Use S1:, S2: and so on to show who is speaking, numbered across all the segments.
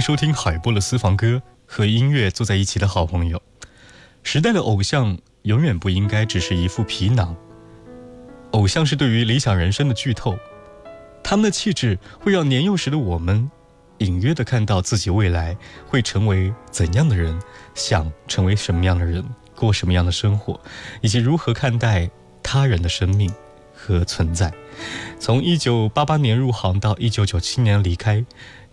S1: 收听海波的私房歌，和音乐坐在一起的好朋友。时代的偶像永远不应该只是一副皮囊，偶像是对于理想人生的剧透，他们的气质会让年幼时的我们隐约的看到自己未来会成为怎样的人，想成为什么样的人，过什么样的生活，以及如何看待他人的生命和存在。从一九八八年入行到一九九七年离开，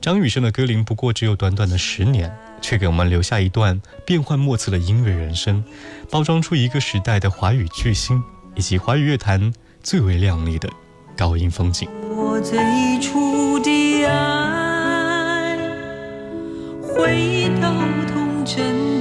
S1: 张雨生的歌龄不过只有短短的十年，却给我们留下一段变幻莫测的音乐人生，包装出一个时代的华语巨星，以及华语乐坛最为亮丽的高音风景。
S2: 我最初的爱，回到童真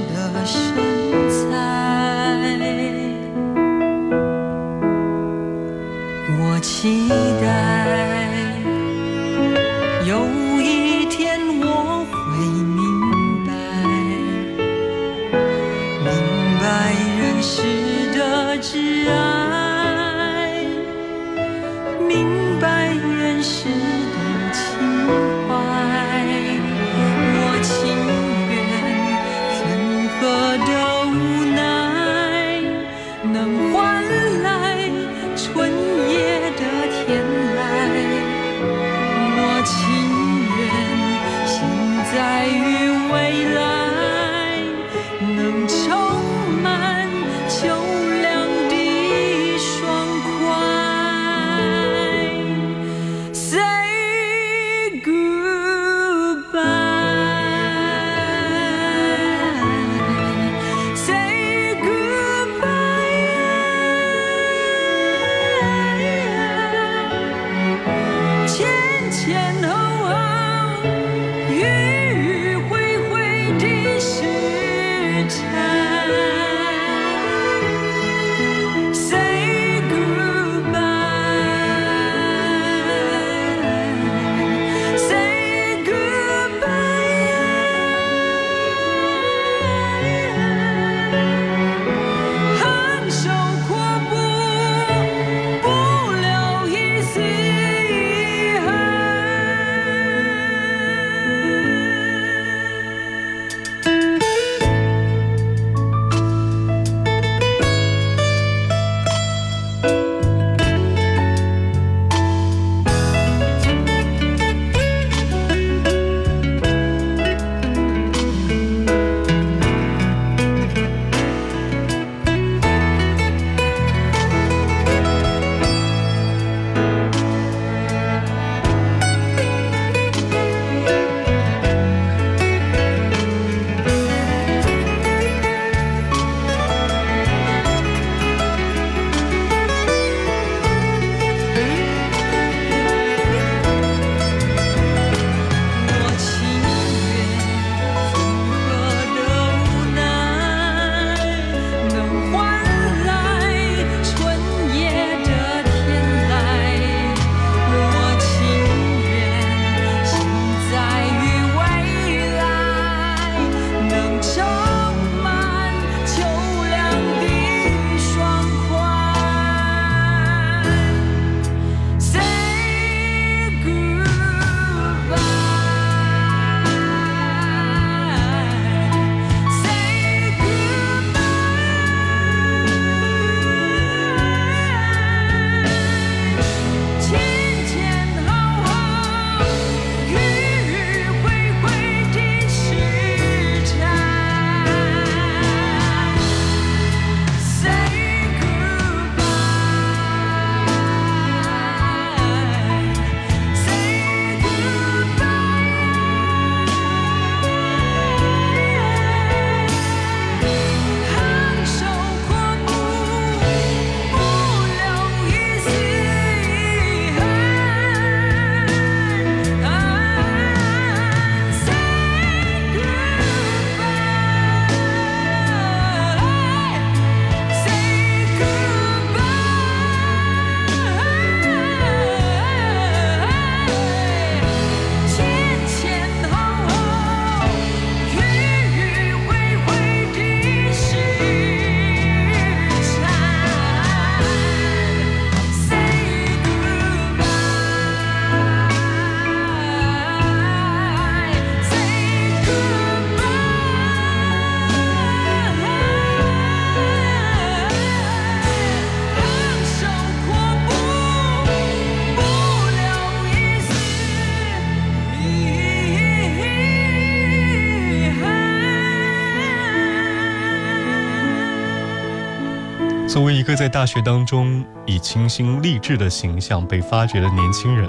S1: 个在大学当中以清新励志的形象被发掘的年轻人，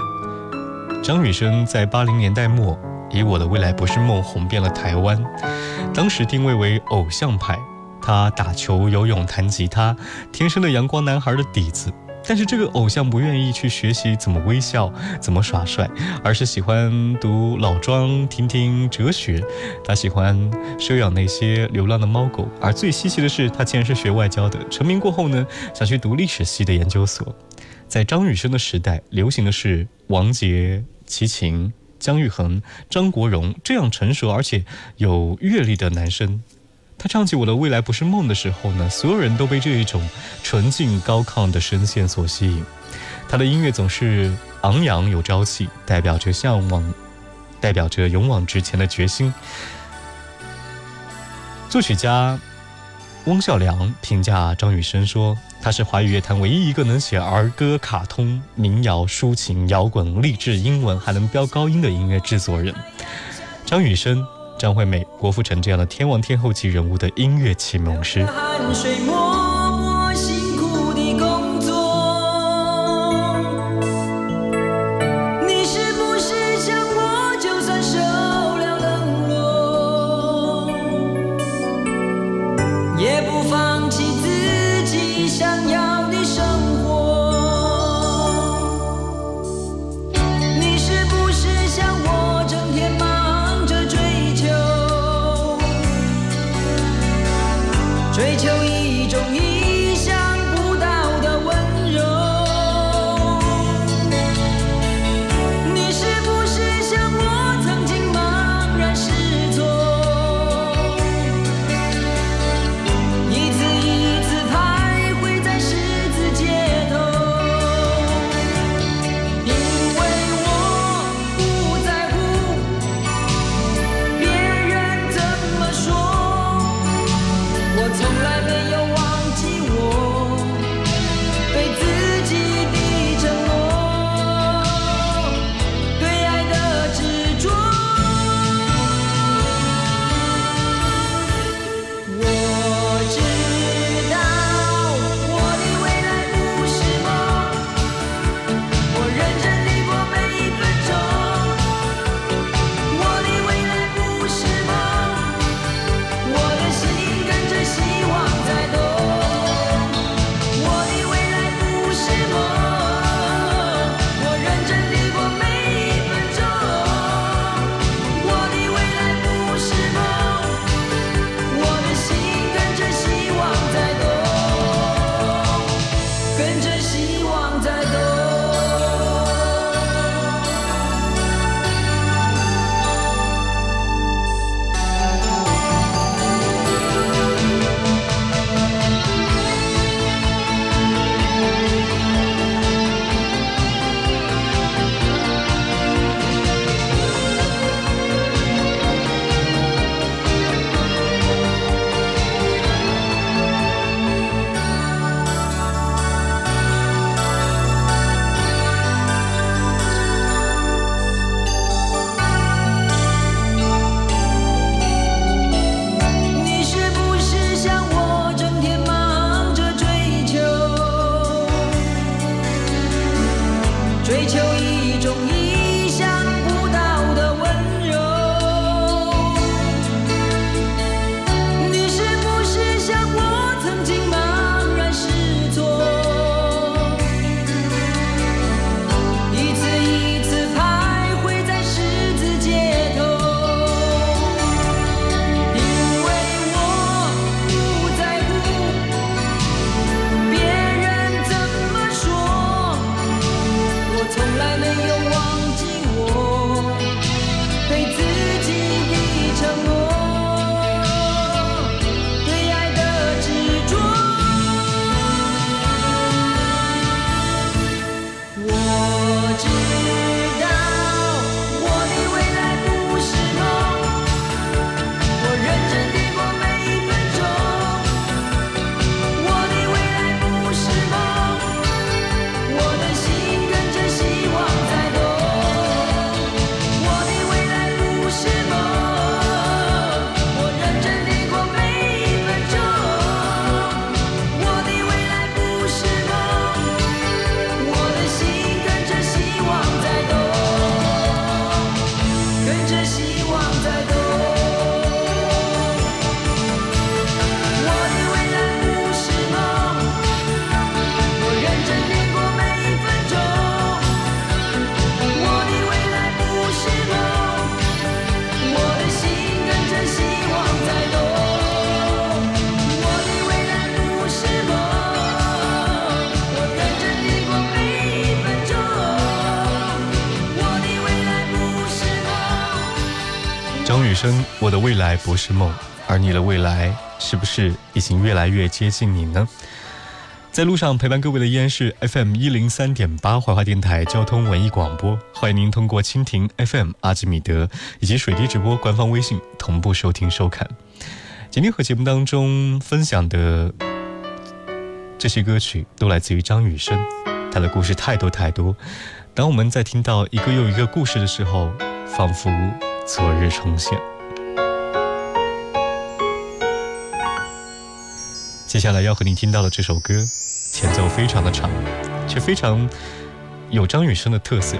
S1: 张雨生在八零年代末以《我的未来不是梦》红遍了台湾。当时定位为偶像派，他打球、游泳、弹吉他，天生的阳光男孩的底子。但是这个偶像不愿意去学习怎么微笑、怎么耍帅，而是喜欢读老庄、听听哲学。他喜欢收养那些流浪的猫狗，而最稀奇的是，他竟然是学外交的。成名过后呢，想去读历史系的研究所。在张雨生的时代，流行的是王杰、齐秦、姜育恒、张国荣这样成熟而且有阅历的男生。他唱起《我的未来不是梦》的时候呢，所有人都被这一种纯净高亢的声线所吸引。他的音乐总是昂扬有朝气，代表着向往，代表着勇往直前的决心。作曲家翁孝良评价张雨生说：“他是华语乐坛唯一一个能写儿歌、卡通、民谣、抒情、摇滚、励志、英文，还能飙高音的音乐制作人。”张雨生。张惠妹、郭富城这样的天王天后级人物的音乐启蒙师。
S2: 追求？追求一种
S1: 意生，我的未来不是梦，而你的未来是不是已经越来越接近你呢？在路上陪伴各位的依然是 FM 一零三点八怀化电台交通文艺广播，欢迎您通过蜻蜓 FM、阿基米德以及水滴直播官方微信同步收听收看。今天和节目当中分享的这些歌曲都来自于张雨生，他的故事太多太多。当我们在听到一个又一个故事的时候，仿佛昨日重现。接下来要和您听到的这首歌，前奏非常的长，却非常有张雨生的特色。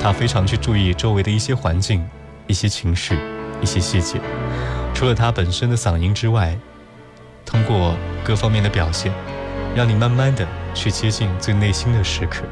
S1: 他非常去注意周围的一些环境、一些情绪、一些细节。除了他本身的嗓音之外，通过各方面的表现，让你慢慢的去接近最内心的时刻。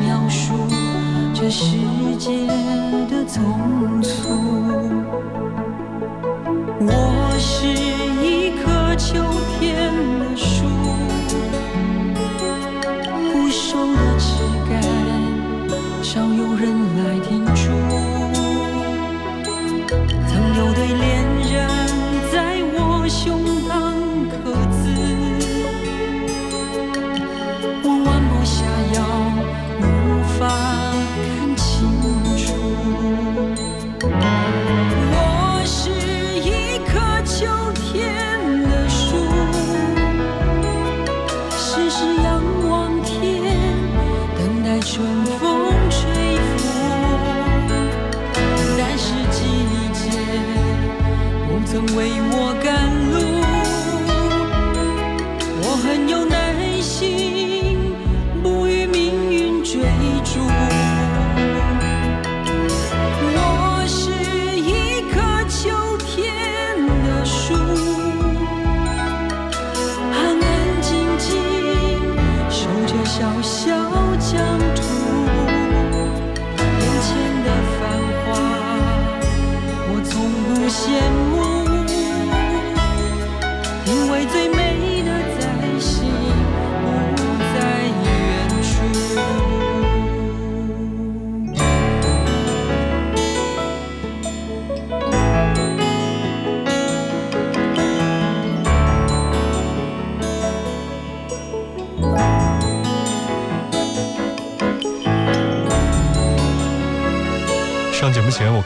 S2: 描述这世界的匆促。我是一棵秋天的树，枯瘦的枝干，少有人来停驻。是仰望天，等待春风吹拂。但是季节不曾为我
S1: 干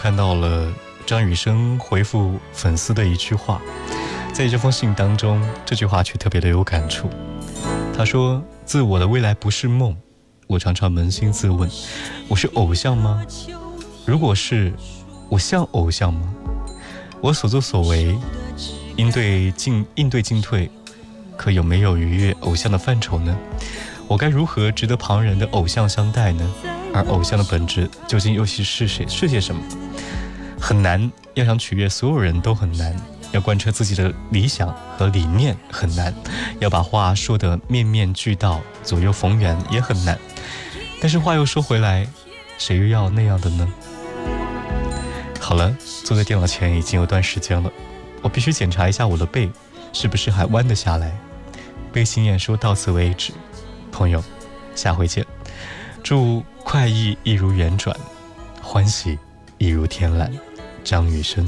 S1: 看到了张雨生回复粉丝的一句话，在这封信当中，这句话却特别的有感触。他说：“自我的未来不是梦，我常常扪心自问，我是偶像吗？如果是，我像偶像吗？我所作所为，应对进应对进退，可有没有逾越偶像的范畴呢？我该如何值得旁人的偶像相待呢？而偶像的本质究竟又是是谁是些什么？很难，要想取悦所有人都很难，要贯彻自己的理想和理念很难，要把话说得面面俱到、左右逢源也很难。但是话又说回来，谁又要那样的呢？好了，坐在电脑前已经有段时间了，我必须检查一下我的背是不是还弯得下来。
S2: 背心演说到此为止，朋友，下回见。祝快意一如圆转，欢喜一如天籁。张雨生。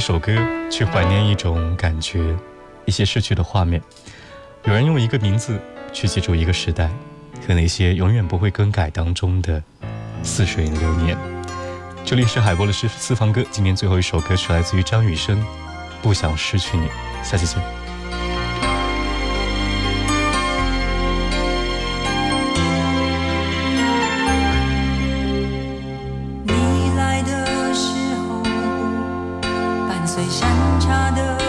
S1: 一
S2: 首歌去怀念一种感觉，一些逝去的画面；有人用一个名字去记住一个时代和那些永远不会更改当中的似水流年。这里是海波的私私房歌，今天最后一首歌曲来自于张雨生，《不想失去你》。下期见。茶的